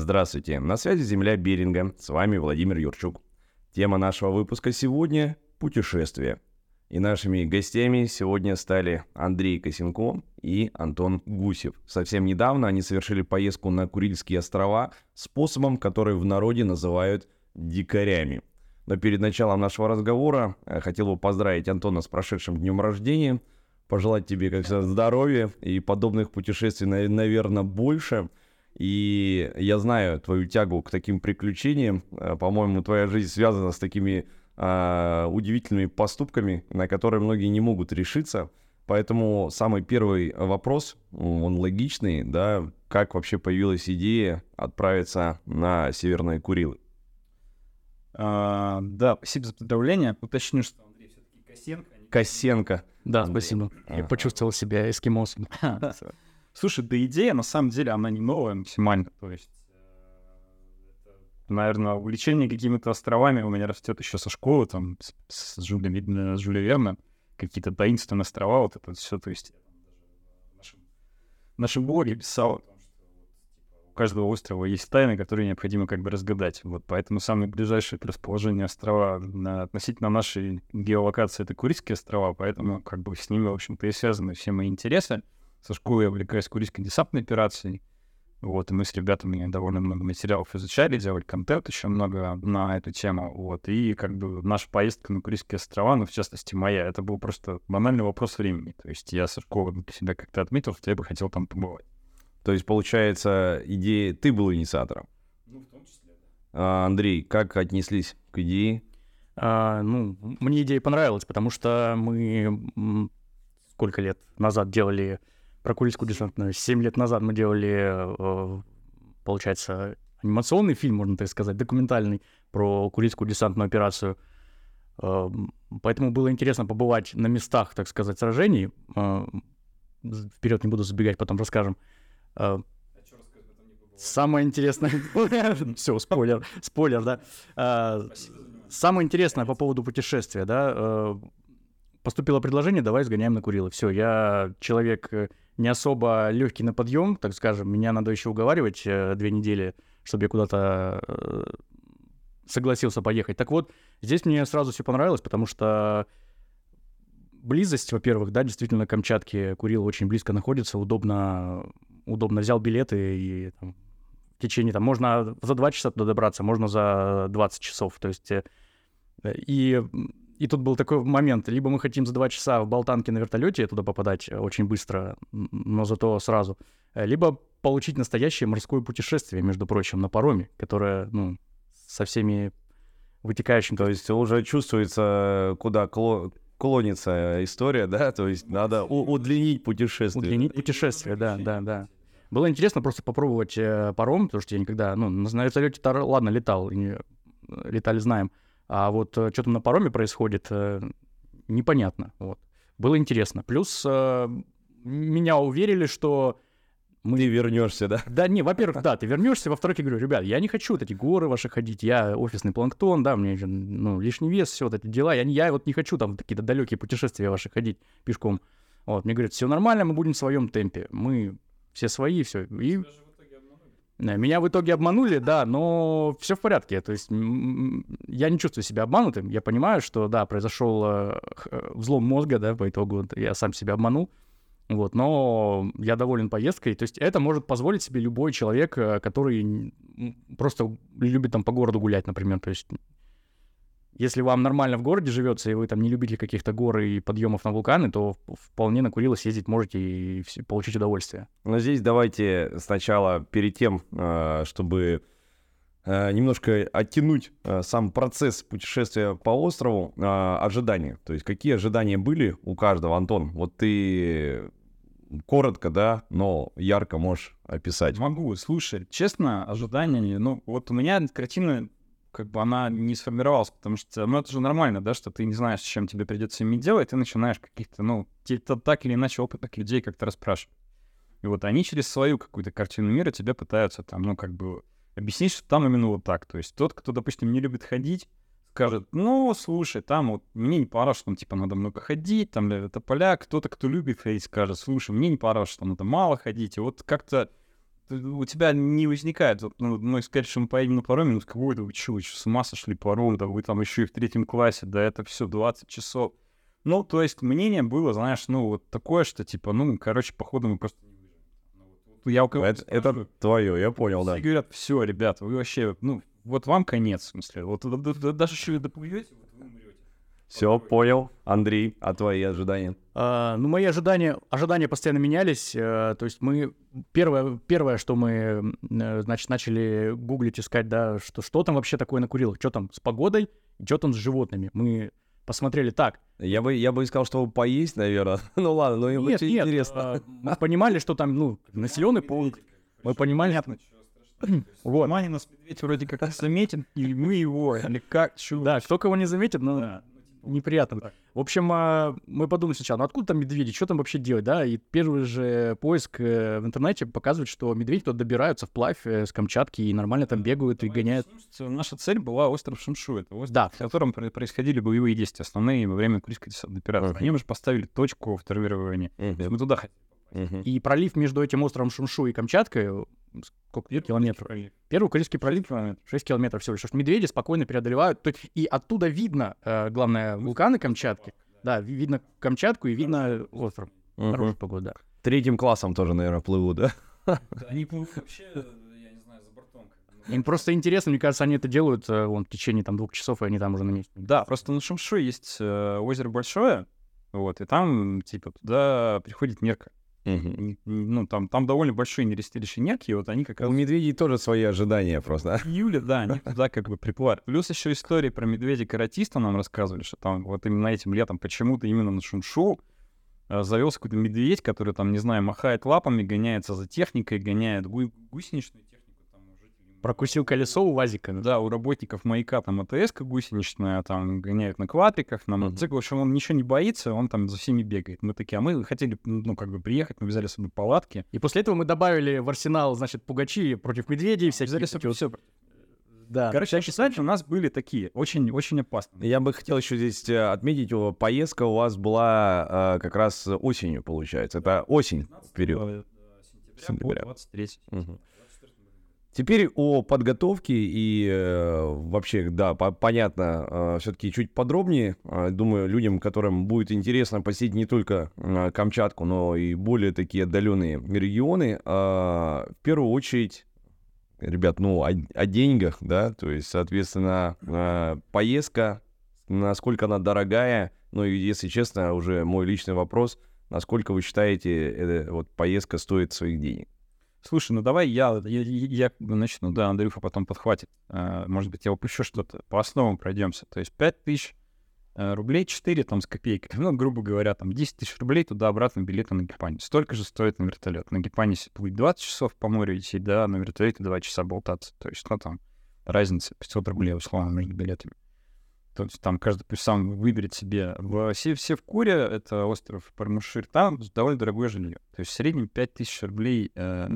Здравствуйте, на связи Земля Беринга, с вами Владимир Юрчук. Тема нашего выпуска сегодня – путешествие. И нашими гостями сегодня стали Андрей Косенко и Антон Гусев. Совсем недавно они совершили поездку на Курильские острова способом, который в народе называют дикарями. Но перед началом нашего разговора я хотел бы поздравить Антона с прошедшим днем рождения, пожелать тебе, как всегда, здоровья и подобных путешествий, наверное, больше. И я знаю твою тягу к таким приключениям. Э, по-моему, твоя жизнь связана с такими э, удивительными поступками, на которые многие не могут решиться. Поэтому самый первый вопрос, он логичный, да, как вообще появилась идея отправиться на Северные Курилы? А, да, спасибо за поздравление. Уточню, что Андрей все-таки Косенко. А Косенко. Да, Андрей. спасибо. Я почувствовал себя эскимосом. Слушай, да идея, на самом деле, она не новая максимально. То есть наверное, увлечение какими-то островами у меня растет еще со школы, там, с, с, Жюля, с Жюля Верна, какие-то таинственные острова, вот это все, то есть нашем, нашем блоге писал типа, у каждого острова есть тайны, которые необходимо как бы разгадать. Вот поэтому самое ближайшее к расположению острова на, относительно нашей геолокации — это Курильские острова, поэтому как бы с ними, в общем-то, и связаны все мои интересы. Со школы я увлекаюсь Курильской десантной операцией, вот, и мы с ребятами довольно много материалов изучали, делали контент еще много на эту тему. Вот, и как бы наша поездка на Курильские острова, ну, в частности, моя, это был просто банальный вопрос времени. То есть я со школы для себя как-то отметил, что я бы хотел там побывать. То есть, получается, идея... Ты был инициатором? Ну, в том числе, да. А, Андрей, как отнеслись к идее? А, ну, мне идея понравилась, потому что мы сколько лет назад делали про Курильскую десантную. Семь лет назад мы делали, э, получается, анимационный фильм, можно так сказать, документальный про Курильскую десантную операцию. Э, поэтому было интересно побывать на местах, так сказать, сражений. Э, вперед не буду забегать, потом расскажем. А самое интересное... Все, спойлер, спойлер, да. Самое интересное по поводу путешествия, да, поступило предложение, давай сгоняем на Курилы. Все, я человек не особо легкий на подъем, так скажем. Меня надо еще уговаривать э, две недели, чтобы я куда-то э, согласился поехать. Так вот, здесь мне сразу все понравилось, потому что близость, во-первых, да, действительно, Камчатки, Курил очень близко находится, удобно, удобно взял билеты и там, в течение, там, можно за два часа туда добраться, можно за 20 часов, то есть, э, и и тут был такой момент, либо мы хотим за два часа в Болтанке на вертолете туда попадать э, очень быстро, но зато сразу, э, либо получить настоящее морское путешествие, между прочим, на пароме, которое, ну, со всеми вытекающими... То есть уже чувствуется, куда кло клонится история, да? То есть надо удлинить путешествие. Удлинить путешествие, да, да, да. Было интересно просто попробовать э, паром, потому что я никогда, ну, на вертолете, ладно, летал, летали, знаем, а вот э, что там на пароме происходит, э, непонятно. Вот. Было интересно. Плюс э, меня уверили, что мы... Ты вернешься, да? Да, не, во-первых, да, ты вернешься, во-вторых, я говорю, ребят, я не хочу вот эти горы ваши ходить, я офисный планктон, да, мне ну, лишний вес, все вот эти дела, я, я вот не хочу там какие-то далекие путешествия ваши ходить пешком. Вот, мне говорят, все нормально, мы будем в своем темпе, мы все свои, все. И... Меня в итоге обманули, да, но все в порядке. То есть я не чувствую себя обманутым. Я понимаю, что да, произошел э, э, взлом мозга, да, по итогу я сам себя обманул. Вот, но я доволен поездкой. То есть это может позволить себе любой человек, э, который просто любит там по городу гулять, например. То есть если вам нормально в городе живется, и вы там не любите каких-то гор и подъемов на вулканы, то вполне на Курилы съездить можете и получить удовольствие. Но здесь давайте сначала, перед тем, а, чтобы а, немножко оттянуть а, сам процесс путешествия по острову, ожидания. То есть какие ожидания были у каждого, Антон? Вот ты коротко, да, но ярко можешь описать. Могу. Слушай, честно, ожидания, ну вот у меня картина как бы она не сформировалась, потому что, ну, это же нормально, да, что ты не знаешь, с чем тебе придется иметь дело, и ты начинаешь каких-то, ну, так или иначе опытных людей как-то расспрашивать. И вот они через свою какую-то картину мира тебе пытаются там, ну, как бы объяснить, что там именно вот так. То есть тот, кто, допустим, не любит ходить, скажет, ну, слушай, там вот мне не понравилось, что там, типа, надо много ходить, там, это поля. Кто-то, кто любит ходить, скажет, слушай, мне не понравилось, что надо мало ходить. И вот как-то у тебя не возникает, ну, мы сказали, что мы поедем на пароме, ну, какой то вы что, вы что, с ума сошли паром, да вы там еще и в третьем классе, да это все 20 часов. Ну, то есть мнение было, знаешь, ну, вот такое, что, типа, ну, короче, походу мы просто. Ну, Я у кого Это, это твое, я понял, да. говорят, все, ребята, вы вообще, ну, вот вам конец, в смысле, вот даже если вы доплывете, вот вы. Все, понял. Андрей, а твои ожидания? А, ну, мои ожидания, ожидания постоянно менялись. э, то есть мы... Первое, первое, что мы, э, значит, начали гуглить, искать, да, что, что там вообще такое на Курилах, что там с погодой, что там с животными. Мы посмотрели так. Я бы, я бы сказал, что поесть, наверное. ну ладно, ну им Нет, очень нет, интересно. а, мы понимали, что там, ну, населенный пункт. Мы понимали, Вот. Мани нас медведь вроде как заметен, и мы его, или как, чё да, кто кого не заметит, Да. Неприятно. Так. В общем, а, мы подумали сначала, ну откуда там медведи, что там вообще делать, да? И первый же поиск э, в интернете показывает, что медведи туда добираются вплавь э, с Камчатки и нормально там бегают и гоняют. Наша цель была остров Шимшу. Это остров, Да. в котором про- происходили боевые действия, основные во время Курильской операции. Они уже поставили точку в Мгм, мы туда хотели. И пролив между этим островом Шумшу и Камчаткой, э, сколько километров? Первый Курильский пролив, 6 километров всего лишь. Медведи спокойно преодолевают. То есть, и оттуда видно, э, главное, вулканы Камчатки. Да, ви- видно Камчатку и видно остров. Мгм. Хорошая погода, да. Третьим классом тоже, наверное, плывут, да? Они плывут вообще, я не знаю, за бортом. Им просто интересно, мне кажется, они это делают э, вон, в течение там двух часов, и они там уже на месте. Да, просто на Шимшу есть э, озеро большое, вот, и там, типа, туда приходит нерка. Н- Ну, там, там довольно большие нерестилища нерки, и вот они как раз... У медведей тоже свои ожидания просто. Июле, да, они туда как бы приплывают. Плюс еще истории про медведя-каратиста нам рассказывали, что там вот именно этим летом почему-то именно на Шумшу э, завелся какой-то медведь, который там, не знаю, махает лапами, гоняется за техникой, гоняет гу- гусеничную технику. Прокусил колесо у Вазика. Да, у работников маяка там АТС гусеничная, там гоняют на квадриках, на Мгм. мотоцикле. В общем, он ничего не боится, он там за всеми бегает. Мы такие, а мы хотели, ну, как бы приехать, мы взяли с собой палатки. И после этого мы добавили в арсенал, значит, пугачи против медведей, всякие Взяли с такие все. Да. Короче, описания у нас были такие, очень, очень опасные. Я бы хотел еще здесь э, отметить, поездка у вас была э, как раз осенью, получается. Это осень период. Сентября, Сентября. по 23 Мгм. Теперь о подготовке и э, вообще, да, по- понятно, все-таки чуть подробнее. Э, думаю, людям, которым будет интересно посетить не только э, Камчатку, но и более такие отдаленные регионы, э, в первую очередь, ребят, ну, о, о деньгах, да, то есть, соответственно, э, поездка, насколько она дорогая, ну, и, если честно, уже мой личный вопрос, насколько вы считаете, эта вот поездка стоит своих денег? Слушай, ну давай я, я, я начну, да, Андрюха потом подхватит. А, Может быть, я упущу что-то. По основам пройдемся. То есть 5 тысяч э, рублей, 4 там с копейкой. Ну, грубо говоря, там 10 тысяч рублей туда-обратно билеты на Гипане. Столько же стоит на вертолет. На Гипане плыть 20 часов по морю идти, да, на вертолете 2 часа болтаться. То есть, ну, там разница 500 рублей, условно, между билетами. То есть там каждый сам выберет себе. В все, все в Куре, это остров Пармушир, там довольно дорогое жилье. То есть в среднем 5000 рублей э,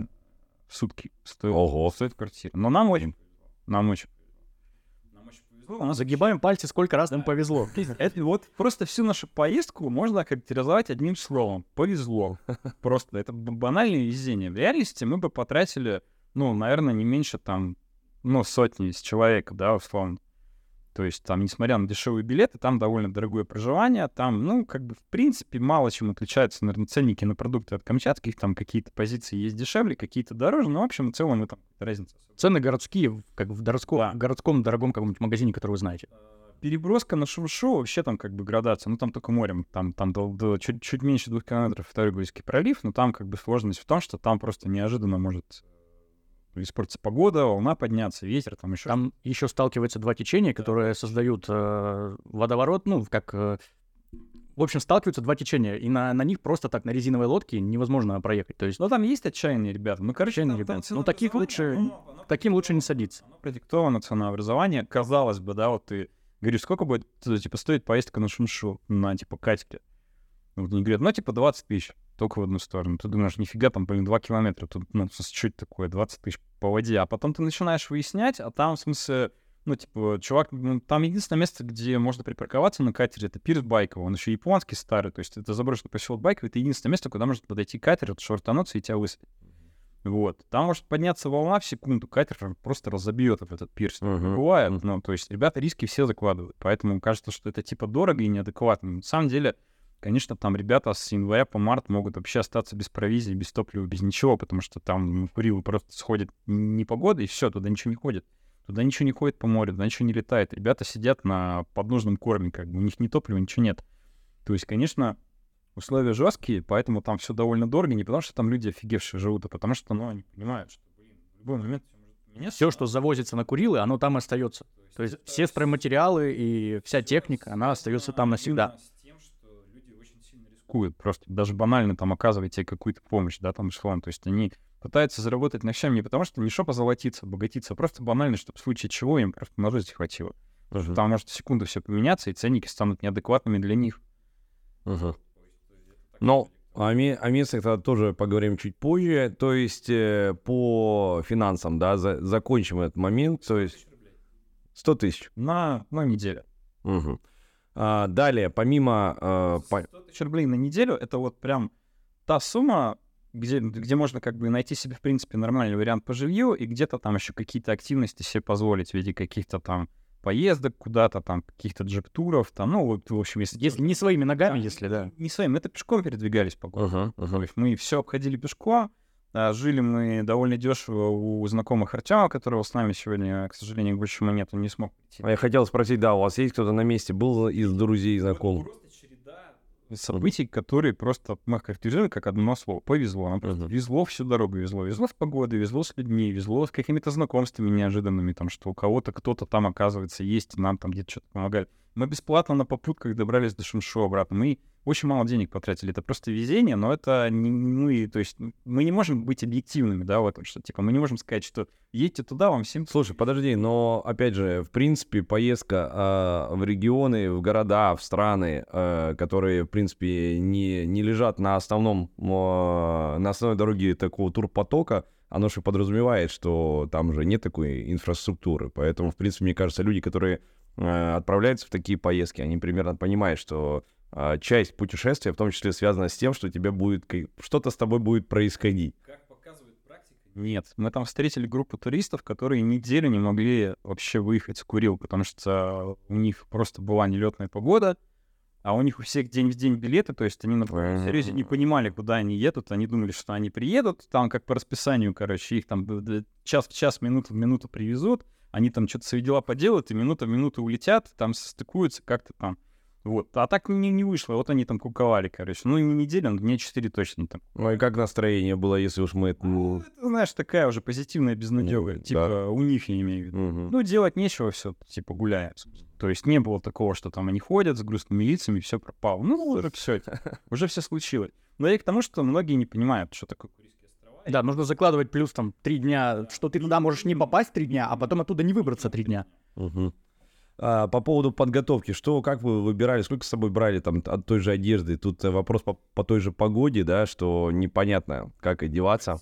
сутки стоит, Ого. стоит квартира. Но нам очень повезло. Нам очень повезло. Нам очень повезло. У нас Загибаем пальцы, сколько раз нам повезло. это вот просто всю нашу поездку можно охарактеризовать одним словом. Повезло. Просто это банальное везение. В реальности мы бы потратили, ну, наверное, не меньше там, ну, сотни с человека, да, условно. То есть там, несмотря на дешевые билеты, там довольно дорогое проживание, там, ну, как бы, в принципе, мало чем отличаются, наверное, ценники на продукты от камчатских, там какие-то позиции есть дешевле, какие-то дороже, но, в общем, в целом это разница. Цены городские, как в городском, Да. городском дорогом каком-нибудь магазине, который вы знаете. Переброска на Шумшу вообще там как бы градация, ну там только морем, там, там до- до чуть, чуть меньше двух километров второй Гуйский пролив, но там как бы сложность в том, что там просто неожиданно может испортиться погода, волна подняться, ветер, там еще Там еще сталкиваются два течения, которые создают э, водоворот, ну, как... э, в общем, сталкиваются два течения, и на, на них просто так на резиновой лодке невозможно проехать. То есть Но там есть отчаянные ребята. Ну, короче, Отчаянные ребята. Ну, таких лучше- оно- оно таким лучше не садиться. Оно продиктовано ценообразование. Казалось бы, да, вот ты говоришь, сколько будет, типа, стоить поездка на Шумшу, на, типа, катере? Вот они говорят, ну, типа, 20 тысяч, только в одну сторону. Ты думаешь, нифига, там, блин, 2 километра, тут, ну, что это такое, 20 тысяч по воде. А потом ты начинаешь выяснять, а там, в смысле, ну, типа, чувак, ну, там единственное место, где можно припарковаться на катере, это пирс Байково. Он еще японский старый, то есть это заброшенный поселок Байково, это единственное место, куда может подойти катер, вот, швартануться и тебя высадить. Вот. Там может подняться волна в секунду, катер просто разобьет об этот пирс. Мгм. Бывает, ну, то есть ребята риски все закладывают, поэтому кажется, что это типа дорого и неадекватно. На самом деле, конечно, там ребята с января по март могут вообще остаться без провизии, без топлива, без ничего, потому что там Курилы просто сходит непогода, и все, туда ничего не ходит. Туда ничего не ходит по морю, туда ничего не летает. Ребята сидят на подножном корме, как бы у них ни топлива, ничего нет. То есть, конечно, условия жесткие, поэтому там все довольно дорого, не потому что там люди офигевшие живут, а потому что, ну, они понимают, что, блин, в любой момент поменяться. Все, что завозится на Курилы, оно там остается. То есть все стройматериалы и вся техника, она остается там навсегда. Именно с тем, что люди очень рискуют. Просто даже банально там оказывать тебе какую-то помощь, да, там эшелон. То есть они пытаются заработать на всем не потому, что не шо позолотиться, обогатиться, а просто банально, чтобы в случае чего им просто на жизнь хватило. Потому что там может в секунду все поменяться, и ценники станут неадекватными для них. Мгм. Ну, о, ме- о местных тогда тоже поговорим чуть позже. То есть э, по финансам, да, за- закончим этот момент. То есть 100 тысяч. На, на неделю. Мгм. А, далее, помимо... э, по- 100 тысяч рублей на неделю — это вот прям та сумма, где, где можно как бы найти себе, в принципе, нормальный вариант по жилью, и где-то там еще какие-то активности себе позволить в виде каких-то там поездок куда-то, там, каких-то джип-туров, там, ну, вот, в общем, если... Если не своими ногами, Да, если да. Не своим, это пешком передвигались по городу. Мгм. есть мы все обходили пешком, а, жили мы довольно дешево у знакомых Артема, которого с нами сегодня, к сожалению, больше нет, он не смог прийти. А Я хотел спросить, да, у вас есть кто-то на месте был из друзей, знакомых? Просто череда событий, которые просто мы характеризуем как одно слово. Повезло. Нам просто везло всю дорогу, везло. Везло с погодой, везло с людьми, везло с какими-то знакомствами неожиданными, там, что у кого-то кто-то там, оказывается, есть, и нам там где-то что-то помогает. Мы бесплатно на попутках добрались до Шумшу обратно. Мы очень мало денег потратили. Это просто везение, но это не, ну и, то есть мы не можем быть объективными, да, в этом, что, типа, мы не можем сказать, что едьте туда, вам всем Слушай, подожди, но опять же, в принципе, поездка а, в регионы, в города, в страны, а, которые, в принципе, не, не лежат на основном, а, на основной дороге такого турпотока, оно же подразумевает, что там же нет такой инфраструктуры. Поэтому, в принципе, мне кажется, люди, которые отправляются в такие поездки, они примерно понимают, что часть путешествия, в том числе, связана с тем, что тебе будет что-то с тобой будет происходить. Как показывает практика, нет. Мы там встретили группу туристов, которые неделю не могли вообще выехать с Курил, потому что у них просто была нелетная погода, а у них у всех день в день билеты, то есть они на серьезе не понимали, куда они едут, они думали, что они приедут, там как по расписанию, короче, их там час в час, минуту в минуту привезут, они там что-то свои дела поделают, и минута в минуту улетят, там состыкуются как-то там. Вот. А так не, не вышло. Вот они там куковали, короче. Ну, и не неделя, но дня 4 точно там. Ну и как настроение было, если уж мы... это, Ну, ну, это, знаешь, такая уже позитивная безнадега. Ну, Типа, у них, я имею в виду. мгм. Ну, делать нечего, все, типа, гуляем. То есть не было такого, что там они ходят с грустными лицами, все пропало. Ну, уже все, уже все случилось. Но и к тому, что многие не понимают, что такое. Да, нужно закладывать плюс там три дня, что ты туда можешь не попасть три дня, а потом оттуда не выбраться три дня. Мгм. А, по поводу подготовки, что, как вы выбирали, сколько с собой брали там от той же одежды? Тут э, вопрос по, по той же погоде, да, что непонятно, как одеваться.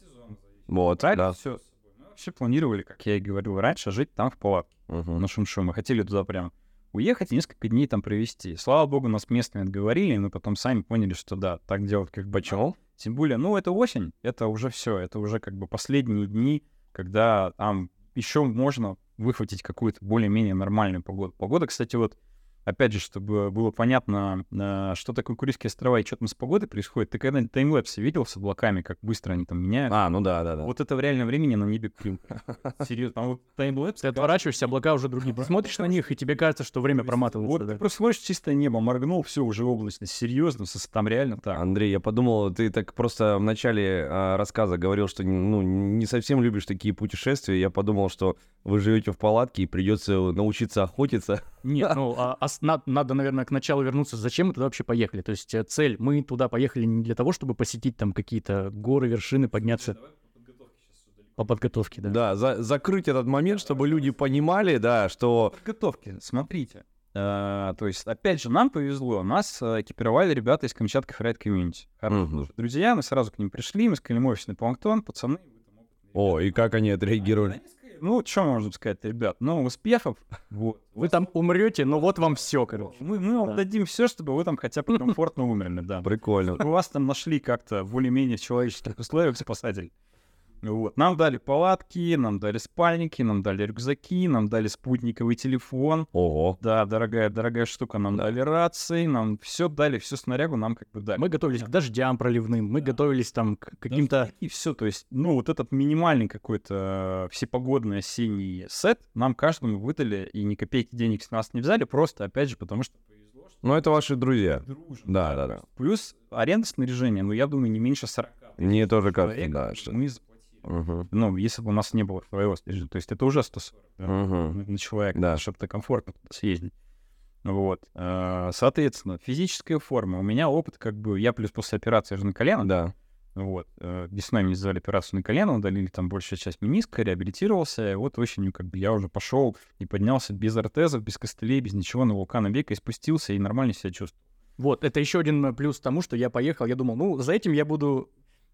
Вот, да. все. Мы вообще планировали, как я и говорил раньше, жить там в палатке. Мгм. на Шумшу. Мы хотели туда прям уехать и несколько дней там провести. Слава богу, нас местные отговорили, и мы потом сами поняли, что да, так делать как бы Почему? Тем более, ну, это осень, это уже все, это уже как бы последние дни, когда там еще можно выхватить какую-то более-менее нормальную погоду. Погода, кстати, вот, опять же, чтобы было понятно, э, что такое Курильские острова и что там с погодой происходит, ты когда-нибудь таймлэпсы видел с облаками, как быстро они там меняют? А, ну да, да, да. Вот это в реальном времени на небе Крым. Серьезно, там вот таймлэпс. Ты отворачиваешься, облака уже другие. Смотришь на них, и тебе кажется, что время проматывается. Вот ты просто смотришь чистое небо, моргнул, все, уже облачность. Серьезно, там реально так. Андрей, я подумал, ты так просто в начале а, рассказа говорил, что ну, не совсем любишь такие путешествия. Я подумал, что вы живете в палатке и придется научиться охотиться. Нет, ну, а- а с- на- надо, наверное, к началу вернуться. Зачем мы туда вообще поехали? То есть э, цель, мы туда поехали не для того, чтобы посетить там какие-то горы, вершины, подняться по подготовке, да. Да, за- закрыть этот момент, чтобы люди понимали, да, что... Подготовки, смотрите. Э, то есть, опять же, нам повезло. Нас э, экипировали ребята из Kamchatka Freeride Community. Мгм. Друзья, мы сразу к ним пришли, мы сказали, мы офисный планктон, пацаны. вы там опытные О, и как они ребята». отреагировали? Они сказали, Ну, что можно сказать, ребят? Ну, успехов. Вот. Вы там умрете, но вот вам все, короче. Мы, мы вам Да. дадим все, чтобы вы там хотя бы комфортно умерли, да. Прикольно. У вас там нашли как-то более-менее в человеческих условиях спасатель. Вот. Нам дали палатки, нам дали спальники, нам дали рюкзаки, нам дали спутниковый телефон. Ого. Да, дорогая, дорогая штука. Нам дали рации, нам все дали, всю снарягу нам как бы дали. Мы готовились к дождям проливным, мы готовились там к каким-то... И все, то есть, ну, вот этот минимальный какой-то всепогодный осенний сет нам каждому выдали, и ни копейки денег с нас не взяли, просто, опять же, потому что повезло, что Ну, это ваши друзья. дружим. Да, да, да. Плюс аренда снаряжения, ну, я думаю, не меньше 40 Мне тоже кажется, человек да. Что... мы Мгм. Ну, если бы у нас не было своего снаряжения, то есть это уже 140 да, Мгм. на- человека, Да. чтобы ты комфортно туда съездить. Вот. Э, Соответственно, физическая форма. У меня опыт, как бы, я плюс после операции же на колено, Да. вот. э, Весной мне сделали операцию на колено, удалили там большая часть мениска, реабилитировался. И вот осенью как бы я уже пошел и поднялся без ортезов, без костылей, без ничего на вулкана века и спустился, и нормально себя чувствую. Вот, это еще один э, плюс тому, что я поехал, я думал, ну, за этим я буду...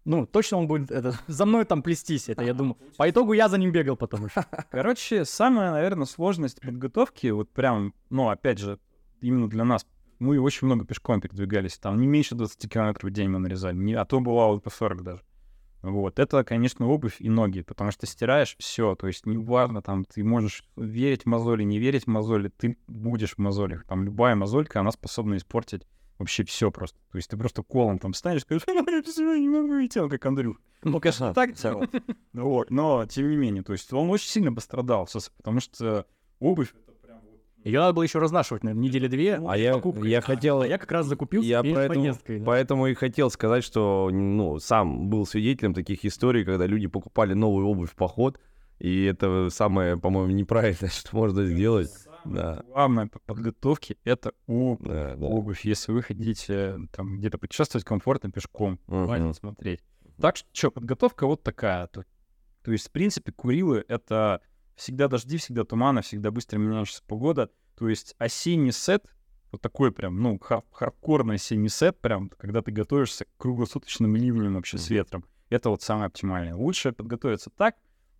Ну, точно он будет это, за мной там плестись, это я думал. По итогу я за ним бегал потом еще. Короче, самая, наверное, сложность подготовки, вот прям, ну, опять же, именно для нас, мы очень много пешком передвигались, там не меньше 20 километров в день мы нарезали, не, а то бывало по 40 даже. Вот, это, конечно, обувь и ноги, потому что стираешь все, то есть неважно, там, ты можешь верить в мозоли, не верить в мозоли, ты будешь в мозолях, там, любая мозолька, она способна испортить вообще все просто. То есть ты просто колом там станешь, скажешь, «Всё, не могу идти, он как Андрюх. Ну, конечно, так делал. Вот, но, тем не менее, то есть он очень сильно пострадал, потому что обувь это прям вот Ее надо было еще разнашивать, наверное, недели две. А я, покупкой. я хотел... А я как раз закупился Я поэтому, поездкой. да. поэтому и хотел сказать, что ну, сам был свидетелем таких историй, когда люди покупали новую обувь в поход, и это самое, по-моему, неправильное, что можно сделать. Да. главное по подготовке это обувь. Да, да. обувь, если вы хотите там где-то путешествовать комфортно пешком, Мгм. хватит смотреть. Так что, подготовка вот такая. То, то есть, в принципе, Курилы — это всегда дожди, всегда туманы, всегда быстро меняющаяся погода. То есть осенний сет, вот такой прям, ну, хар- хардкорный осенний сет, прям, когда ты готовишься к круглосуточным ливням вообще с Мгм. ветром. Это вот самое оптимальное. Лучше подготовиться так,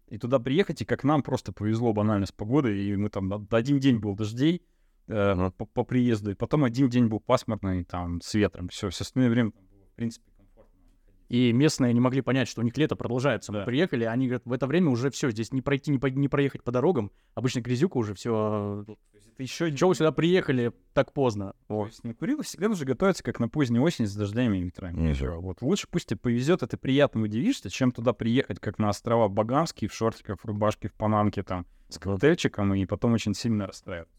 и туда приехать, и как нам просто повезло банально с погодой, и мы там од- один день был дождей э, Ага. по, по приезду, и потом один день был пасмурный, там, с ветром, все, все остальное время там было, в принципе. И местные не могли понять, что у них лето продолжается. Мы Да. приехали, они говорят, в это время уже все, здесь не пройти, не, по- не проехать по дорогам. Обычно грязюка уже все. То есть это еще Чего вы сюда приехали так поздно? То Вот. есть на Курилы всегда нужно готовиться, как на позднюю осень с дождями и ветрами. Всё. Вот лучше пусть тебе повезет, и ты приятно удивишься, чем туда приехать, как на острова Багамские, в шортиках, в рубашке, в панамке, там, с коктейльчиком, и потом очень сильно расстраиваться.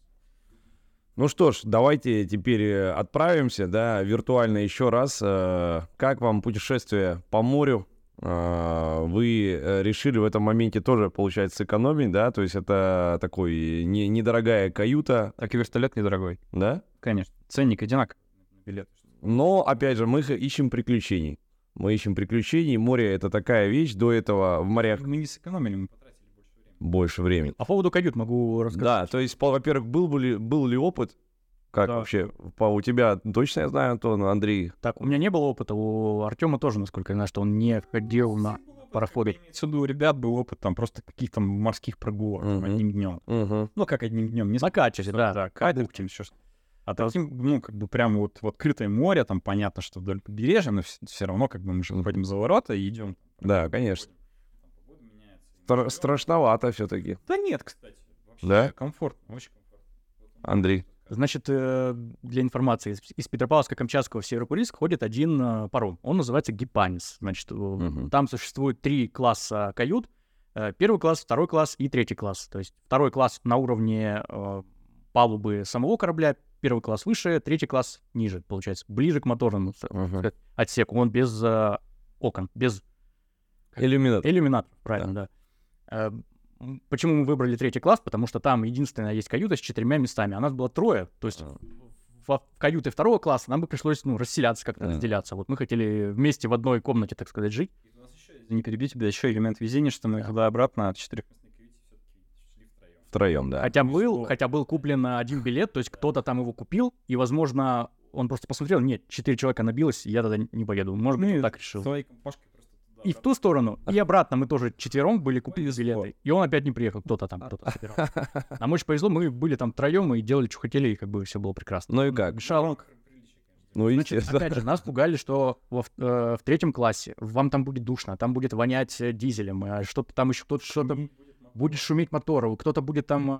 Ну что ж, давайте теперь э, отправимся, да, виртуально еще раз. Э, Как вам путешествие по морю? Э, Вы решили в этом моменте тоже, получается, сэкономить, да? То есть это такой не- недорогая каюта, Так и вертолет недорогой, да? конечно. Ценник одинаковый на билет. Но, опять же, мы ищем приключений. Мы ищем приключений. Море — это такая вещь. До этого в морях Мы не сэкономили, мы больше времени. По поводу кают могу рассказать. Да, то есть, во-первых, был, бы ли, был ли опыт? Как Да. вообще? По, у тебя точно я знаю, Антон, Андрей? Так, у меня не было опыта, у Артема тоже, насколько я знаю, что он не ходил на пароходе. Виду, у ребят был опыт там просто каких-то морских прогулок Мгм. одним днем. Угу. Ну, как одним днем, не На качестве, да. да, катер, еще что А таким, ну, как бы прям вот в открытое море, там понятно, что вдоль побережья, но все равно как бы мы же выходим за ворота и идем. Да, конечно. Стра- страшновато все-таки. Да нет, кстати. Вообще Да? комфортно, очень комфортно. Андрей. Значит, э, для информации, из, из Петропавловска-Камчатского в Северокурильск ходит один э, паром. Он называется Гипанис. Значит, Мгм. там существует три класса кают. Первый класс, второй класс и третий класс. То есть второй класс на уровне палубы самого корабля, первый класс выше, третий класс ниже, получается, ближе к моторному сказать, отсеку. Он без окон, без Иллюминатор. иллюминатор, правильно, да. М, Почему мы выбрали третий класс? Потому что там единственная есть каюта с четырьмя местами. А нас было трое. То есть в, каюты второго класса нам бы пришлось ну, расселяться как-то, разделяться. Вот мы хотели вместе в одной комнате, так сказать, жить. И у нас еще, не перебью тебя, еще элемент везения, что мы когда обратно от каюте шли втроем. Втроем, да. Хотя был, хотя был куплен один билет, то есть кто-то там его купил, и, возможно, он просто посмотрел, нет, четыре человека набилось, я тогда не поеду. Может быть, Ну он так решил. Своей компашкой. И в ту сторону, и обратно мы тоже четвером были купили билеты. И он опять не приехал, кто-то там, кто-то собирал. Нам очень повезло, мы были там втроем и делали, что хотели, и как бы все было прекрасно. Ну и как? Мешало. Ну, Значит, естественно. опять же, нас пугали, что во в, э, в третьем классе вам там будет душно, там будет вонять э, дизелем, а что-то там еще кто-то что-то будет шуметь мотор, кто-то будет там, э,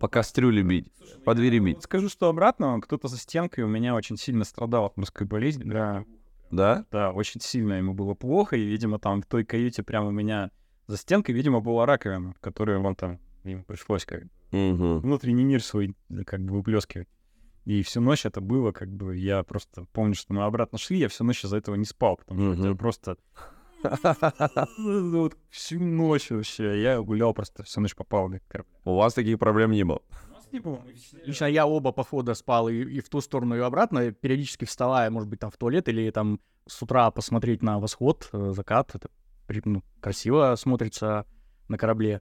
По кастрюле бить, по двери бить. Скажу, что обратно, кто-то за стенкой у меня очень сильно страдал от морской болезни. Да, Да? да, очень сильно ему было плохо, и, видимо, там в той каюте прямо у меня за стенкой, видимо, была раковина, которую он там, ему пришлось как Мгм. внутренний мир свой э, как бы выплескивать. И всю ночь это было, как бы, я просто помню, что мы обратно шли, я всю ночь из-за этого не спал, потому что Мгм. это просто... Всю ночь вообще, я гулял просто всю ночь по палубе корабля. У вас таких проблем не было. Лично я оба похода спал и, и в ту сторону, и обратно, периодически вставая, может быть, там в туалет или там с утра посмотреть на восход, э, закат. Это ну, красиво смотрится на корабле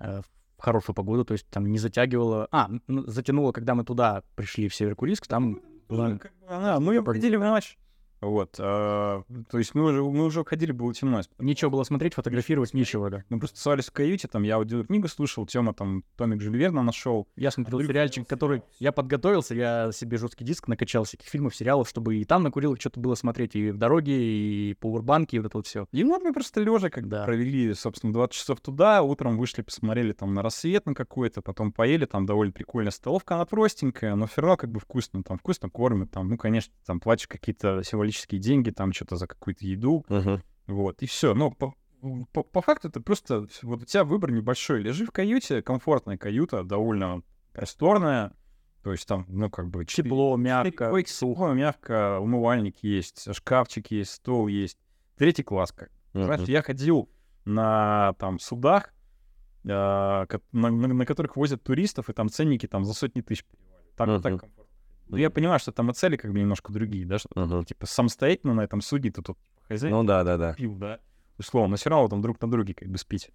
э, в хорошую погоду, то есть там не затягивало. А, затянуло, когда мы туда пришли, в Северокурильск, там была- Как бы, да, мы уходили в ночь. Вот, а, то есть мы уже, мы уже уходили, было темно. нечего было смотреть, фотографировать, нечего, да. Мы просто тусовались в каюте, там я аудиокнигу слушал, Тёма там томик Жюль Верна нашел. Я смотрел сериальчик, который... Я подготовился, я себе жесткий диск накачал всяких фильмов, сериалов, чтобы и там на Курилах что-то было смотреть, и в дороге, и по Урбанке, и вот это вот все. И вот мы просто лежа как Да. провели, собственно, 20 часов туда, утром вышли, посмотрели там на рассвет на какой-то, потом поели, там довольно прикольная столовка, она простенькая, но все равно как бы вкусно, там вкусно кормят, там, ну, конечно, там платишь какие-то символические деньги, там что-то за какую-то еду, Мгм. вот, и все. Но по, по, по факту это просто, вот у тебя выбор небольшой. Лежи в каюте, комфортная каюта, довольно просторная, то есть там, ну, как бы... Тепло, мягко, койки, сухо, мягко, умывальник есть, шкафчик есть, стол есть. Третий класс, как знаешь, Мгм. я ходил на там судах, ко- на, на- на которых возят туристов, и там ценники там за сотни тысяч. Так, Мгм. так комфортно. Ну, я понимаю, что там и цели как бы немножко другие, да, что Мгм. типа самостоятельно на этом судне ты тут хозяин Ну да, да, да. пил, да, условно, но все равно там друг на друге как бы спите.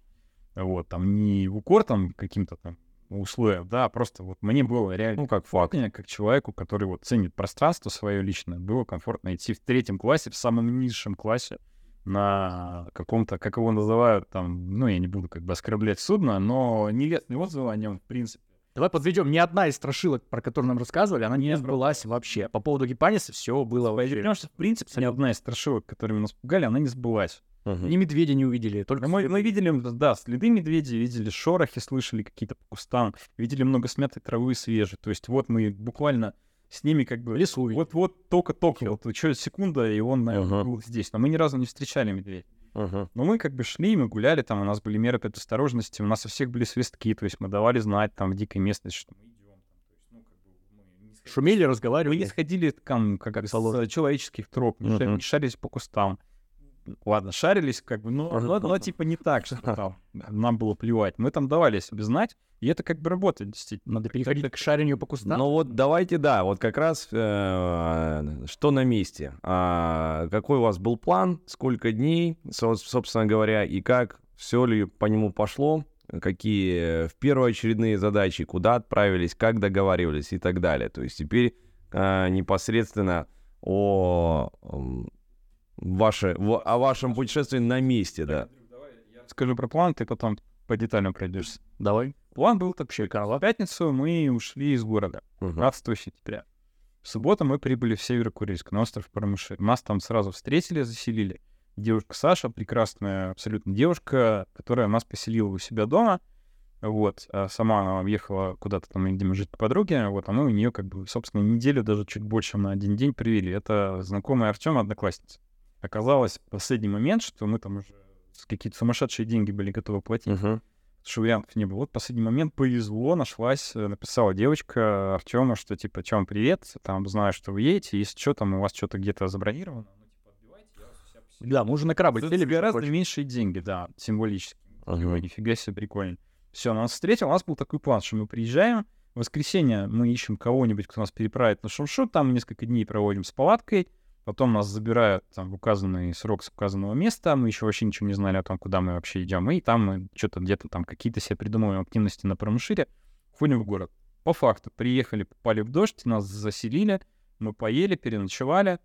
Вот, там не в укор там каким-то там условиям, да, а просто вот мне было реально Ну, как факт. как человеку, который вот ценит пространство свое личное, было комфортно идти в третьем классе, в самом низшем классе, на каком-то, как его называют, там, ну, я не буду как бы оскорблять судно, но нелестные отзывы о нем, в принципе. Давай подведем. Ни одна из страшилок, про которую нам рассказывали, она не сбылась вообще. По поводу Гипаниса все было вообще. Потому что, в принципе, ни одна из страшилок, которыми нас пугали, она не сбылась. Мгм. Ни медведя не увидели, только Мы, мы видели, да, следы медведей, видели шорохи, слышали какие-то по кустам, видели много смятой травы свежей. То есть вот мы буквально с ними как бы... Лесу. Вот-вот только-только, вот еще секунда, и он, наверное, Ага. был здесь. Но мы ни разу не встречали медведя. Мгм. Но мы как бы шли, мы гуляли, там у нас были меры предосторожности, у нас у всех были свистки, то есть мы давали знать там в дикой местности, что мы идем. Ну, как бы мы не сходили- шумели, разговаривали. там, как, как с человеческих троп, не, не шарились по кустам. Ладно, шарились, как бы, но, но, но типа не так, что там нам было плевать. Мы там давали себе знать, и это как бы работает, действительно. Надо переходить к шарению по кустам. Ну вот давайте, да, вот как раз э, что на месте. А, какой у вас был план, сколько дней, со- собственно говоря, и как, все ли по нему пошло, какие в первоочередные задачи, куда отправились, как договаривались и так далее. То есть теперь э, непосредственно о, ваше, о вашем путешествии на месте, да. Скажу про план, ты потом по деталям пройдешься. Давай. План был такой. В пятницу мы ушли из города. Мгм. 15 сентября. В субботу мы прибыли в Северокурильск, на остров Парамыши. Нас там сразу встретили, заселили. Девушка Саша, прекрасная абсолютно девушка, которая нас поселила у себя дома. Вот, а сама она уехала куда-то там, видимо, жить к подруге. Вот, а мы у нее, как бы, собственно, неделю, даже чуть больше на один день провели. Это знакомая Артема, одноклассница. Оказалось в последний момент, что мы там уже какие-то сумасшедшие деньги были готовы платить Мгм. потому что вариантов не было. Вот в последний момент повезло, нашлась, э, написала девочка Артема, что типа, чем привет, там, знаю, что вы едете, если что, там у вас что-то где-то забронировано, ну, типа, отбивайте, я вас у себя поселю». Да, мы уже на корабль сели, гораздо хочешь. меньшие деньги, да, символически. Ой, Нифига себе, прикольно. Все, нас встретил, у нас был такой план, что мы приезжаем, в воскресенье мы ищем кого-нибудь, кто нас переправит на Шумшут, там несколько дней проводим с палаткой, потом нас забирают там в указанный срок с указанного места, мы еще вообще ничего не знали о том, куда мы вообще идем, и там мы что-то где-то там какие-то себе придумываем активности на Промышире, ходим в город. По факту, приехали, попали в дождь, нас заселили, мы поели, переночевали,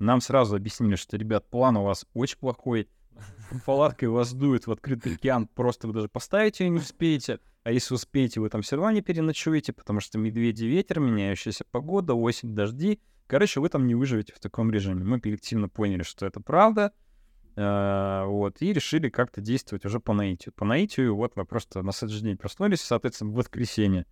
нам сразу объяснили, что, ребят, план у вас очень плохой, палаткой вас дует в открытый океан, просто вы даже поставить ее не успеете. А если успеете, вы там все равно не переночуете, потому что медведи, ветер, меняющаяся погода, осень, дожди. Короче, вы там не выживете в таком режиме. Мы коллективно поняли, что это правда, э, вот, и решили как-то действовать уже по наитию. По наитию, вот мы просто на следующий день проснулись, соответственно, в воскресенье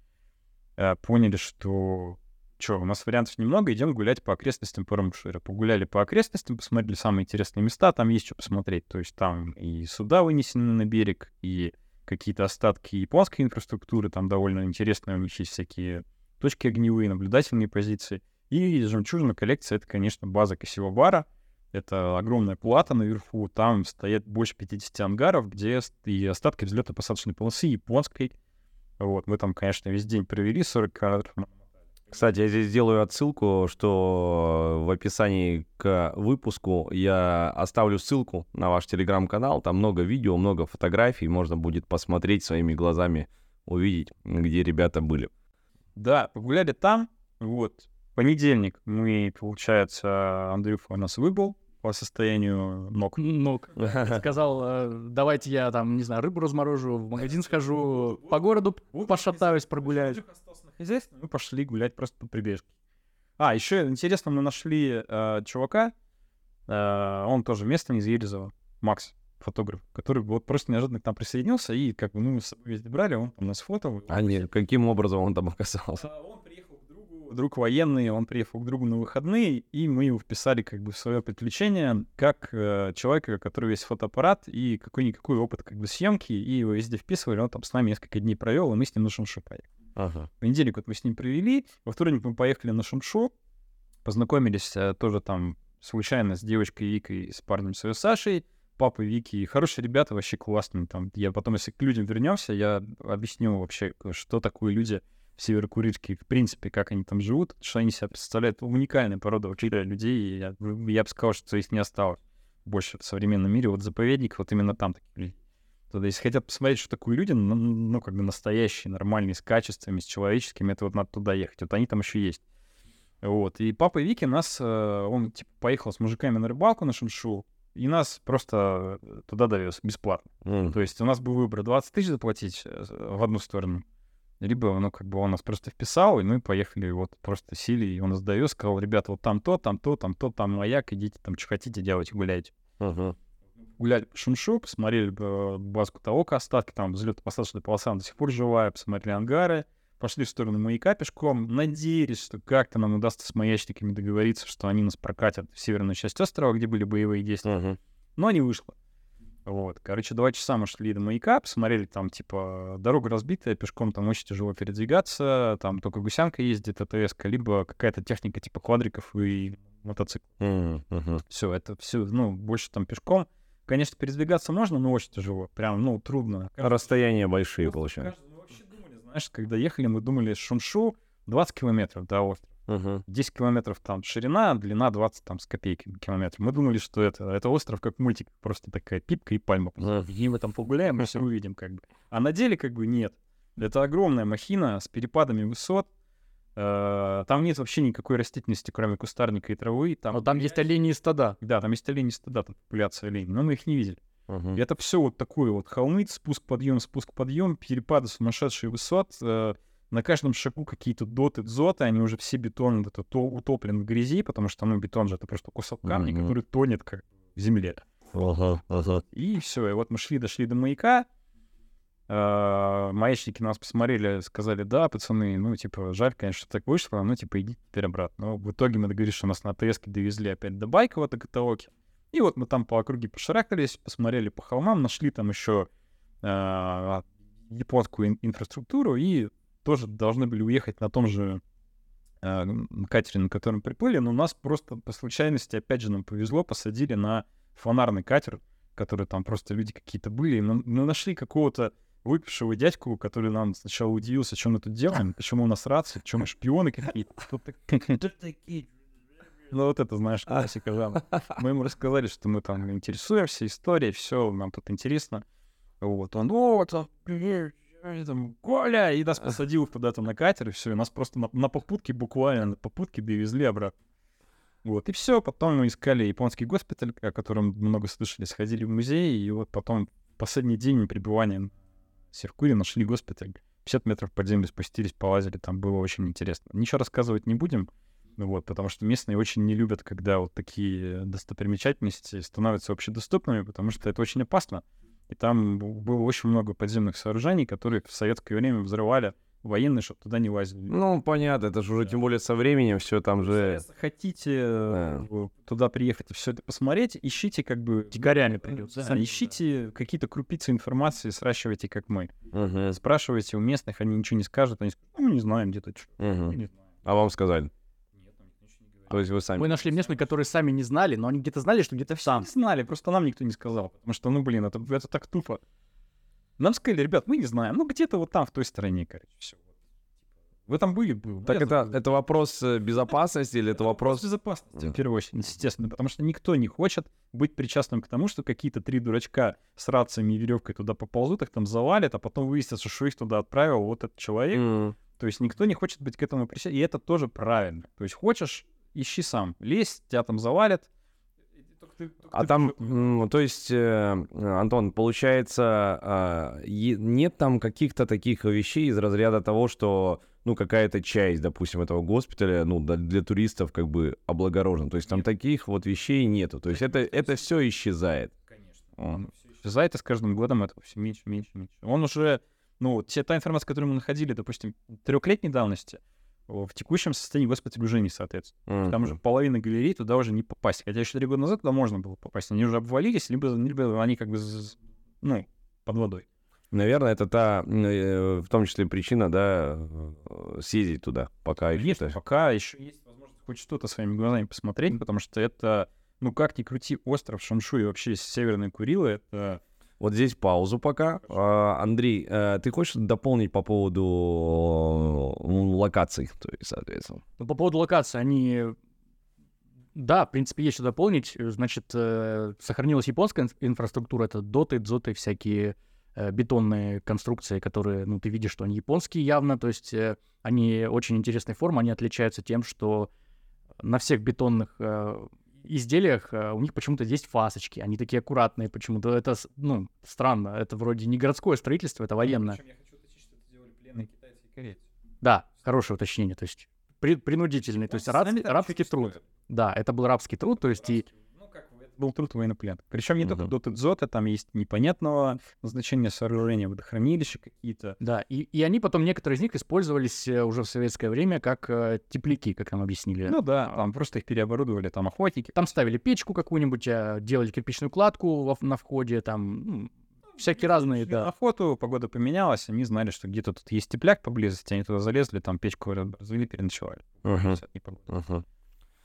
э, поняли, что что, у нас вариантов немного, идем гулять по окрестностям Парамшира. Погуляли по окрестностям, посмотрели самые интересные места, там есть что посмотреть. То есть там и суда вынесены на берег, и какие-то остатки японской инфраструктуры, там довольно интересные у них есть всякие точки огневые, наблюдательные позиции. И жемчужина коллекция — это, конечно, база Косевобара. Это огромная плата наверху, там стоят больше 50 ангаров, где и остатки взлетно-посадочной полосы японской. Вот, мы там, конечно, весь день провели 40 километров кстати, я здесь сделаю отсылку, что в описании к выпуску я оставлю ссылку на ваш телеграм-канал. Там много видео, много фотографий. Можно будет посмотреть своими глазами, увидеть, где ребята были. Да, погуляли там. Вот. Понедельник мы, получается, Андрюха у нас выбыл по состоянию ног. Ног. Сказал, э, давайте я там, не знаю, рыбу разморожу, в магазин схожу, по городу пошатаюсь, прогуляюсь. Мы пошли гулять просто по прибежке. А, еще интересно, мы нашли э, чувака, э, он тоже местный из Елизова, Макс, фотограф, который вот просто неожиданно к нам присоединился, и как бы мы с собой везде брали, он там нас фотал. А нет, каким образом он там оказался? Он друг военный, он приехал к другу на выходные, и мы его вписали как бы в свое приключение как э, человека, у которого есть фотоаппарат и какой-никакой опыт как бы съемки, и его везде вписывали, он там с нами несколько дней провел, и мы с ним на шумшу поехали. Ага. Понедельник вот мы с ним провели, во вторник мы поехали на шумшу, познакомились э, тоже там случайно с девочкой Викой, с парнем своей Сашей, папой Вики, хорошие ребята, вообще классные. Там, я потом, если к людям вернемся, я объясню вообще, что такое люди в Северокурильске, в принципе, как они там живут, что они себя представляют. Уникальная порода вообще людей, и я, я бы сказал, что их не осталось больше в современном мире. Вот заповедник, вот именно там такие люди. Тогда, если хотят посмотреть, что такое люди, ну, ну, как бы настоящие, нормальные, с качествами, с человеческими, это вот надо туда ехать. Вот они там еще есть. Вот. И папа Вики нас, э, он, типа, поехал с мужиками на рыбалку на Шимшу, и нас просто туда довез бесплатно. Mm. То есть у нас был выбор 20 тысяч заплатить э, в одну сторону, либо, ну, как бы он нас просто вписал, и мы поехали, вот, просто сели, и он нас довез, сказал, ребята, вот там то, там то, там то, там маяк, идите, там, что хотите делать, гуляйте. Uh-huh. Гуляли по Шуншу, посмотрели э, базку Таока, остатки, там, взлетно-посадочная полоса до сих пор живая, посмотрели ангары, пошли в сторону маяка пешком, надеялись, что как-то нам удастся с маячниками договориться, что они нас прокатят в северную часть острова, где были боевые действия. Uh-huh. Но не вышло. Вот, короче, два часа мы шли до маяка, посмотрели, там, типа, дорога разбитая, пешком там очень тяжело передвигаться, там только гусянка ездит, АТС, либо какая-то техника типа квадриков и мотоцикл. Mm-hmm. Все, это все, ну, больше там пешком. Конечно, передвигаться можно, но очень тяжело, прям, ну, трудно. Расстояния большие, получается. Мы вообще думали, знаешь, когда ехали, мы думали, Шуншу 20 километров до острова. Uh-huh. 10 километров там ширина, длина 20 там с копейками километров. Мы думали, что это, это остров как мультик, просто такая пипка и пальма. Uh-huh. И мы там погуляем, и все увидим как бы. А на деле как бы нет. Это огромная махина с перепадами высот. Uh, там нет вообще никакой растительности, кроме кустарника и травы. Там, но там есть олени и стада. Да, там есть олени и стада, там популяция оленей, но мы их не видели. Uh-huh. И это все вот такое вот холмы, спуск, подъем, спуск, подъем, перепады сумасшедшие высот. На каждом шагу какие-то доты, дзоты, они уже все бетон это то утоплен в грязи, потому что, ну, бетон же это просто кусок камня, mm-hmm. который тонет как в земле. Ага, ага. И все, и вот мы шли, дошли до маяка, Uh, маячники нас посмотрели, сказали, да, пацаны, ну, типа, жаль, конечно, что так вышло, ну, типа, идите теперь обратно. Но в итоге мы договорились, что нас на ТСК довезли опять до Байкова, до Катаоки. И вот мы там по округе пошаракались, посмотрели по холмам, нашли там еще uh, японскую ин- инфраструктуру и тоже должны были уехать на том же э, катере, на котором приплыли, но нас просто по случайности, опять же, нам повезло, посадили на фонарный катер, который там просто люди какие-то были, мы, мы нашли какого-то выпившего дядьку, который нам сначала удивился, что мы тут делаем, почему у нас рации, почему мы шпионы какие-то. Ну вот это, знаешь, классика жанра. Мы ему рассказали, что мы там интересуемся историей, все, нам тут интересно. Вот, он, вот, там, Коля, и нас посадил куда-то на катер, и все, и нас просто на, на попутке, буквально на попутке довезли обратно. Вот, и все, потом мы искали японский госпиталь, о котором много слышали, сходили в музей, и вот потом последний день пребывания в Серкуре нашли госпиталь. 50 метров под землю спустились, полазили, там было очень интересно. Ничего рассказывать не будем. Ну вот, потому что местные очень не любят, когда вот такие достопримечательности становятся общедоступными, потому что это очень опасно. И там было очень много подземных сооружений, которые в советское время взрывали военные, чтобы туда не лазили. Ну, понятно, это же уже тем более со временем все там же... Если хотите э, в- туда приехать и все это посмотреть, ищите как бы... Дикарями э, придется. да, ищите какие-то крупицы информации, сращивайте как мы. Мгм, Спрашивайте у местных, они ничего не скажут, они скажут, ну, мы не знаем где-то. Не знаем. А вам сказали? Нет, нам никто ничего не говорит. То есть вы сами... Мы нашли местных, которые сами не знали, но они где-то знали, что где-то Сам все. знали, просто нам никто не сказал. Потому что, ну, блин, это, это так тупо. Нам сказали, ребят, мы не знаем. Ну, где-то вот там, в той стороне, короче, все. Вы там были? Был. Так это, забыл. это вопрос э, безопасности или это вопрос... безопасности, Да. в первую очередь, естественно, потому что никто не хочет быть причастным к тому, что какие-то три дурачка с рациями и веревкой туда поползут, их там завалят, а потом выяснится, что их туда отправил вот этот человек. То есть никто не хочет быть к этому причастным, и это тоже правильно. То есть хочешь, ищи сам. Лезь, тебя там завалят. Только ты- только А ты там, м, то есть, э, Антон, получается, а, нет там каких-то таких вещей из разряда того, что, ну, какая-то часть, допустим, этого госпиталя, ну, для туристов как бы облагорожена. То есть там Нет. таких вот вещей нету. То есть это, это все исчезает. Конечно. О. Оно всё исчезает, и с каждым годом это все меньше, меньше, меньше. Он уже, ну, вот те, та информация, которую мы находили, допустим, трехлетней давности, в текущем состоянии госпиталь не соответствует. Там уже половина галерей туда уже не попасть. Хотя еще три года назад туда можно было попасть. Они уже обвалились, либо, либо они как бы, ну, под водой. Наверное, это та, э, в том числе, причина, да, э, съездить туда, пока еще. Конечно, пока еще есть возможность хоть что-то своими глазами посмотреть, потому что это, ну, как ни крути, остров Шамшу и вообще Северные Курилы, это Вот здесь паузу пока. А, Андрей, э, ты хочешь дополнить по поводу э, локаций, то есть, соответственно? Ну, по поводу локации, они... Да, в принципе, есть что дополнить. Значит, э, сохранилась японская инф- инфраструктура, это доты, дзоты, всякие бетонные конструкции, которые, ну, ты видишь, что они японские явно, то есть они очень интересной формы, они отличаются тем, что на всех бетонных изделиях э, у них почему-то есть фасочки, они такие аккуратные почему-то. Это, ну, странно, это вроде не городское строительство, это военное. Причем я хочу уточнить, что это делали пленные китайцы и корейцы. Да, хорошее уточнение, то есть при- принудительный, то есть раб- рабский труд. стоят. Да, это был рабский труд, то есть и Ну, как бы, это был труд военнопленных. Причем не только Мгм. доты дзота, там есть непонятного назначения сооружения, водохранилища какие-то. да, и, и они потом некоторые из них использовались э, уже в советское время как э, тепляки, как нам объяснили. Ну да, там просто их переоборудовали, там охотники. Там ставили печку какую-нибудь, э, делали кирпичную кладку во- на входе, там ну, всякие разные, да. охоту, погода поменялась, они знали, что где-то тут есть тепляк поблизости, они туда залезли, там печку развели, переночевали. Непогоды. Мгм.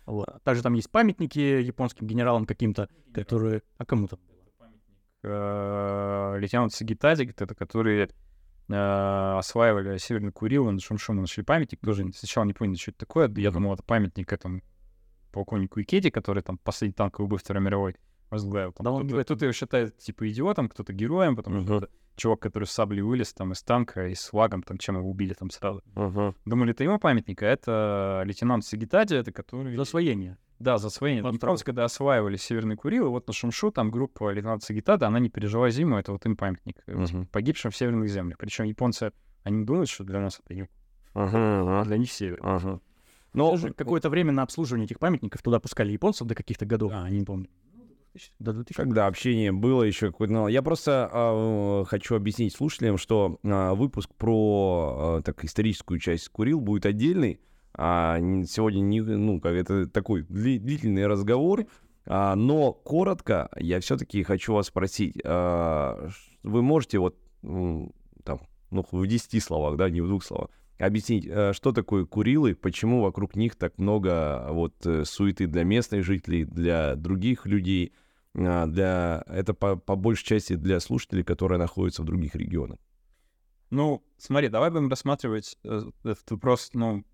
Вот. Также там есть памятники японским генералам каким-то, которые... А кому там? э, лейтенант Сагитази, это которые э, осваивали Северный Курил, на Шумшума нашли памятник, тоже сначала не понял, что это такое, я думал, это памятник этому полковнику Икети, который там последний танковый бой Второй мировой возглавил. Там Да он кто-то, кто-то его считает типа идиотом, кто-то героем, потому что Мгм. это чувак, который с саблей вылез там из танка и с флагом, там чем его убили там сразу. Мгм. Думали, это его памятник, а это лейтенант Сагитади, это который... За освоение. Да, за освоение. Там японцы, когда осваивали Северный Курил, и вот на Шумшу там группа лейтенанта Сагитада, она не пережила зиму, это вот им памятник типа, Мгм. погибшим в северных землях. Причем японцы, они думают, что для нас это юг, а ага, для них север. ага. Но Тоже какое-то время на обслуживание этих памятников туда пускали японцев до каких-то годов. Они не помню. До 2000 Когда общение было еще какое-то... Я просто а, хочу объяснить слушателям, что а, выпуск про а, так, историческую часть Курил будет отдельный. А, сегодня не, ну, как это такой дли- длительный разговор. А, но коротко я все-таки хочу вас спросить. а, вы можете вот там, ну, в 10 словах, да, не в двух словах, объяснить, что такое Курилы, почему вокруг них так много вот э, суеты для местных жителей, для других людей, для это по, по большей части для слушателей, которые находятся в других регионах. Ну, смотри, давай будем рассматривать э, этот вопрос, ну,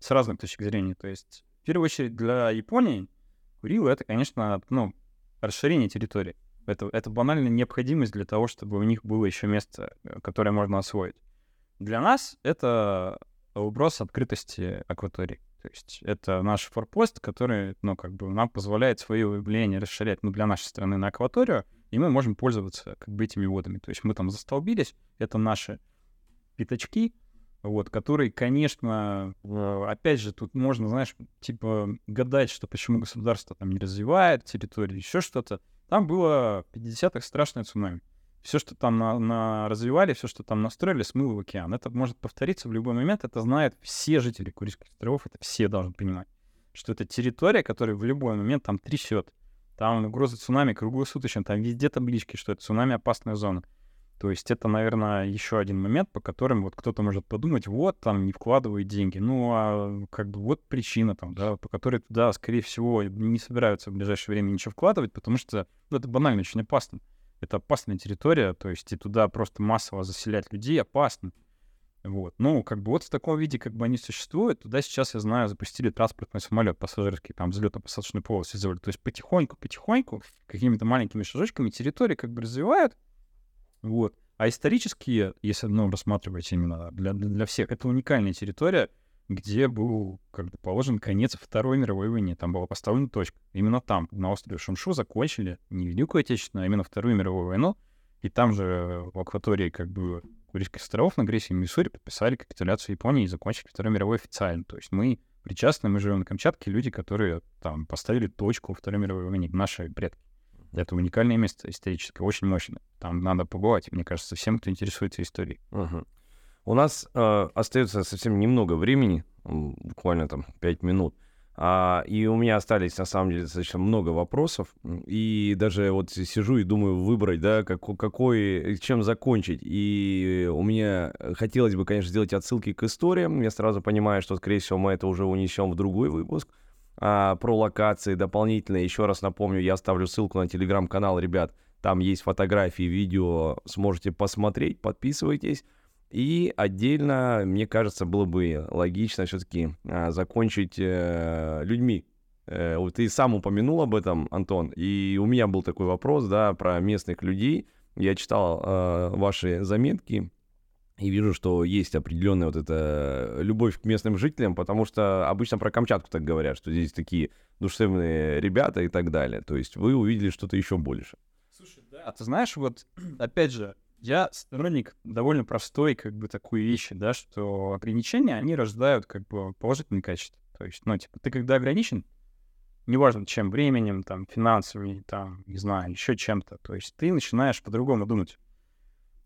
с разных точек зрения. То есть, в первую очередь, для Японии Курилы — это, конечно, ну, расширение территории. Это, это банальная необходимость для того, чтобы у них было еще место, э, которое можно освоить. Для нас это вопрос открытости акватории. То есть это наш форпост, который, ну, как бы нам позволяет свое влияние расширять, ну, для нашей страны на акваторию, и мы можем пользоваться, как бы, этими водами. То есть мы там застолбились, это наши пятачки, вот, который, конечно, э, опять же, тут можно, знаешь, типа гадать, что почему государство там не развивает территорию, еще что-то. Там было в 50-х страшное цунами. Все, что там на, на развивали, все, что там настроили, смыло в океан. Это может повториться в любой момент. Это знают все жители Курильских островов, это все должны понимать, что это территория, которая в любой момент там трясет. Там угроза цунами круглосуточно, там везде таблички, что это цунами опасная зона. То есть это, наверное, еще один момент, по которым вот кто-то может подумать, вот там не вкладывают деньги. Ну, а как бы вот причина там, да, по которой туда, скорее всего, не собираются в ближайшее время ничего вкладывать, потому что ну, это банально очень опасно. Это опасная территория, то есть и туда просто массово заселять людей опасно. Вот. Ну, как бы вот в таком виде, как бы они существуют, туда сейчас, я знаю, запустили транспортный самолет пассажирский, там взлетно-посадочную полосу сделали. То есть потихоньку-потихоньку, какими-то маленькими шажочками территории как бы развивают, вот. А исторические, если ну, рассматривать именно для, для всех, это уникальная территория, где был как бы положен конец Второй мировой войне. Там была поставлена точка. Именно там, на острове Шамшу, закончили не Великую Отечественную, а именно Вторую мировую войну. И там же в акватории как бы Курильских островов на Грейсе и Миссури подписали капитуляцию Японии и закончили Вторую мировую официально. То есть мы причастны, мы живем на Камчатке, люди, которые там поставили точку Второй мировой войне, наши предки. Это уникальное место историческое, очень мощное. Там надо побывать, мне кажется, всем, кто интересуется историей. Угу. У нас э, остается совсем немного времени, буквально там 5 минут. А, и у меня остались, на самом деле, достаточно много вопросов. И даже вот сижу и думаю выбрать, да, как, какой, чем закончить. И у меня хотелось бы, конечно, сделать отсылки к историям. Я сразу понимаю, что, скорее всего, мы это уже унесем в другой выпуск а, про локации дополнительные. Еще раз напомню, я оставлю ссылку на телеграм-канал, ребят. Там есть фотографии, видео, сможете посмотреть, подписывайтесь. И отдельно, мне кажется, было бы логично все-таки а, закончить э, людьми. Э, вот ты сам упомянул об этом, Антон, и у меня был такой вопрос, да, про местных людей. Я читал э, ваши заметки, и вижу, что есть определенная вот эта любовь к местным жителям, потому что обычно про Камчатку так говорят, что здесь такие душевные ребята и так далее. То есть вы увидели что-то еще больше. Слушай, да, ты знаешь, вот опять же, я сторонник довольно простой как бы такой вещи, да, что ограничения, они рождают как бы положительные качества. То есть, ну, типа, ты когда ограничен, неважно чем, временем, там, финансовыми, там, не знаю, еще чем-то, то есть ты начинаешь по-другому думать.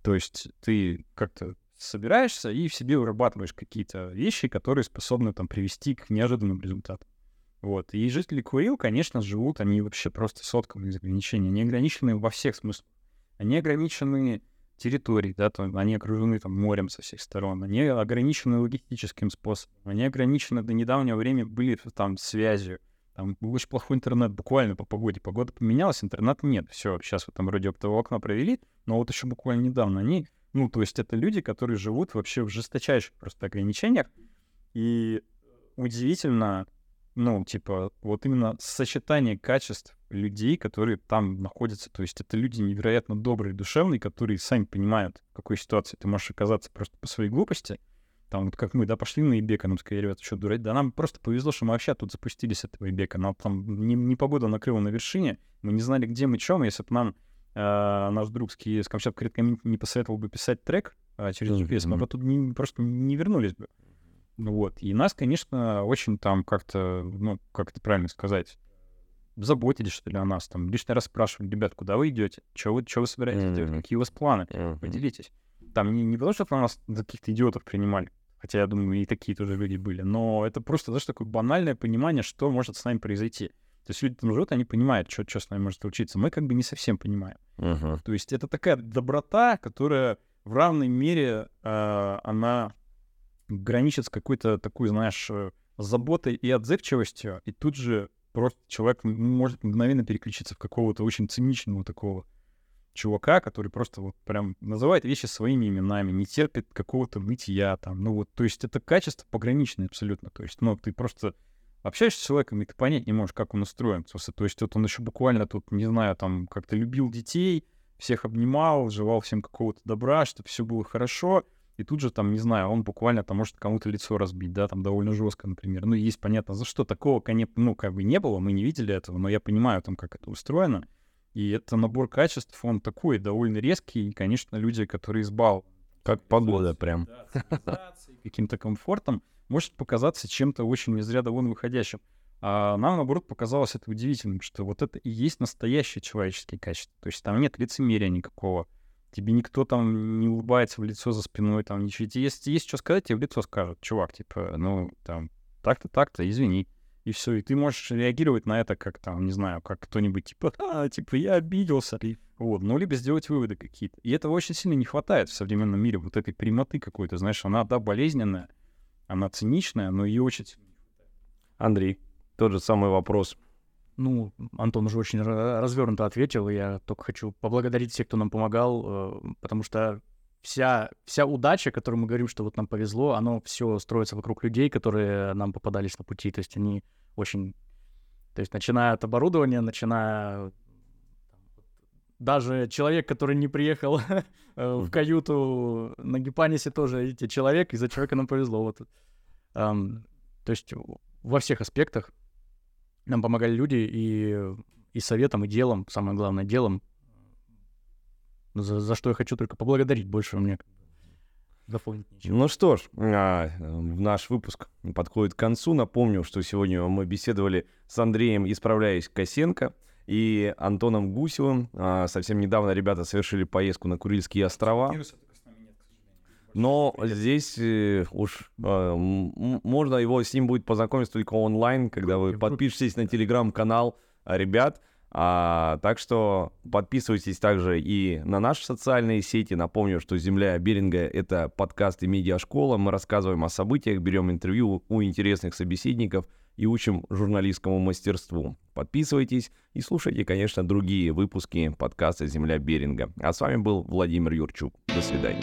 То есть ты как-то собираешься и в себе вырабатываешь какие-то вещи, которые способны там привести к неожиданным результатам. Вот. И жители Курил, конечно, живут, они вообще просто сотканы из ограничений. Они ограничены во всех смыслах. Они ограничены территорией, да, там, они окружены там морем со всех сторон, они ограничены логистическим способом, они ограничены до недавнего времени были там связью, там был очень плохой интернет буквально по погоде. Погода поменялась, интернета нет. Все, сейчас вот там вроде оптовое окна провели, но вот еще буквально недавно они ну, то есть это люди, которые живут вообще в жесточайших просто ограничениях. И удивительно, ну, типа, вот именно сочетание качеств людей, которые там находятся. То есть это люди невероятно добрые, душевные, которые сами понимают, в какой ситуации ты можешь оказаться просто по своей глупости. Там вот как мы, да, пошли на Ибека, нам сказали, ребята, что, дурать? Да нам просто повезло, что мы вообще тут запустились с этого Ибека. Нам там не, не погода накрыла на вершине, мы не знали, где мы, чем. Если бы нам э, наш друг с Камчатка не посоветовал бы писать трек э, через GPS, мы бы тут не, просто не вернулись бы. Вот. И нас, конечно, очень там как-то, ну, как это правильно сказать, заботились, что ли, о нас. Там лишний раз спрашивали, ребят, куда вы идете? Что вы, что вы собираетесь mm-hmm. делать? Какие у вас планы? Mm-hmm. Поделитесь. Там не, не потому, что нас за каких-то идиотов принимали, хотя, я думаю, и такие тоже люди были, но это просто, знаешь, такое банальное понимание, что может с нами произойти. То есть люди там живут, они понимают, что, что с нами может случиться. Мы как бы не совсем понимаем. Uh-huh. То есть это такая доброта, которая в равной мере э, она граничит с какой-то такой, знаешь, э, заботой и отзывчивостью, и тут же просто человек может мгновенно переключиться в какого-то очень циничного такого чувака, который просто вот прям называет вещи своими именами, не терпит какого-то нытья там. Ну вот, то есть это качество пограничное абсолютно. То есть, ну, ты просто общаешься с человеком, и ты понять не можешь, как он устроен. То есть вот он еще буквально тут, не знаю, там как-то любил детей, всех обнимал, желал всем какого-то добра, чтобы все было хорошо, и тут же там, не знаю, он буквально там может кому-то лицо разбить, да, там довольно жестко, например. Ну, есть понятно, за что такого, конечно, ну, как бы не было, мы не видели этого, но я понимаю там, как это устроено. И это набор качеств, он такой довольно резкий, и, конечно, люди, которые избал. Как погода прям. Да, каким-то комфортом, может показаться чем-то очень из ряда вон выходящим. А нам, наоборот, показалось это удивительным, что вот это и есть настоящие человеческие качества. То есть там нет лицемерия никакого. Тебе никто там не улыбается в лицо за спиной, там ничего. Если есть что сказать, тебе в лицо скажут, чувак, типа, ну, там, так-то, так-то, извини. И все, и ты можешь реагировать на это как там, не знаю, как кто-нибудь, типа, а, типа, я обиделся. Вот, ну, либо сделать выводы какие-то. И этого очень сильно не хватает в современном мире, вот этой прямоты какой-то, знаешь, она, да, болезненная, она циничная, но ее очень... Андрей, тот же самый вопрос. Ну, Антон уже очень развернуто ответил, и я только хочу поблагодарить всех, кто нам помогал, э, потому что вся, вся удача, которую мы говорим, что вот нам повезло, оно все строится вокруг людей, которые нам попадались на пути, то есть они очень... То есть начиная от оборудования, начиная даже человек, который не приехал э, в каюту на Гипанисе, тоже, видите, человек, из-за человека нам повезло. Вот. Um, то есть во всех аспектах нам помогали люди и, и советом, и делом, самое главное, делом, за, за что я хочу только поблагодарить больше мне дополнить ничего. Ну что ж, а, наш выпуск подходит к концу. Напомню, что сегодня мы беседовали с Андреем «Исправляясь Косенко» и Антоном Гусевым. А, совсем недавно ребята совершили поездку на Курильские острова. Но здесь э, уж э, можно его с ним будет познакомиться только онлайн, когда вы подпишетесь на телеграм-канал ребят. А, так что подписывайтесь также и на наши социальные сети. Напомню, что «Земля Беринга» — это подкаст и медиашкола. Мы рассказываем о событиях, берем интервью у интересных собеседников и учим журналистскому мастерству. Подписывайтесь и слушайте, конечно, другие выпуски подкаста «Земля Беринга». А с вами был Владимир Юрчук. До свидания.